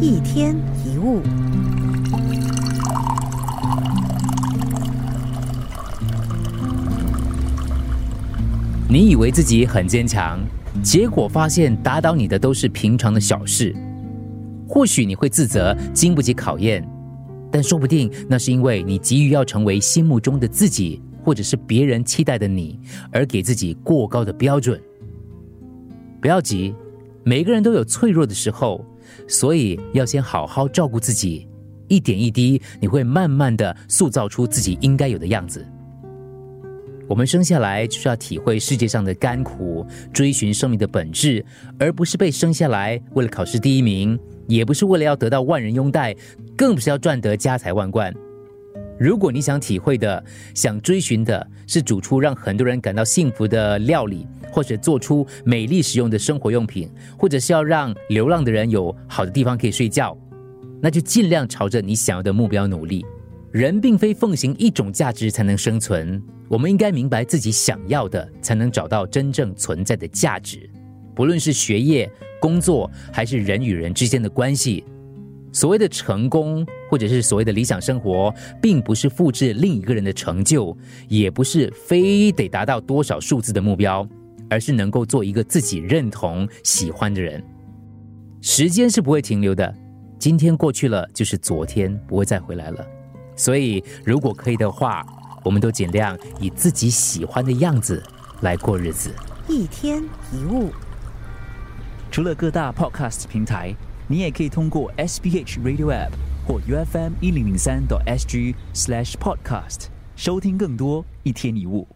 一天一物。你以为自己很坚强，结果发现打倒你的都是平常的小事。或许你会自责经不起考验，但说不定那是因为你急于要成为心目中的自己，或者是别人期待的你，而给自己过高的标准。不要急，每个人都有脆弱的时候，所以要先好好照顾自己。一点一滴，你会慢慢的塑造出自己应该有的样子。我们生下来就是要体会世界上的甘苦，追寻生命的本质，而不是被生下来为了考试第一名，也不是为了要得到万人拥戴，更不是要赚得家财万贯。如果你想体会的、想追寻的是煮出让很多人感到幸福的料理，或者做出美丽实用的生活用品，或者是要让流浪的人有好的地方可以睡觉，那就尽量朝着你想要的目标努力。人并非奉行一种价值才能生存，我们应该明白自己想要的，才能找到真正存在的价值。不论是学业、工作，还是人与人之间的关系，所谓的成功，或者是所谓的理想生活，并不是复制另一个人的成就，也不是非得达到多少数字的目标，而是能够做一个自己认同、喜欢的人。时间是不会停留的，今天过去了就是昨天，不会再回来了。所以，如果可以的话，我们都尽量以自己喜欢的样子来过日子。一天一物，除了各大 Podcast 平台，你也可以通过 SBH Radio App 或 UFM 一零零三 SG Slash Podcast 收听更多一天一物。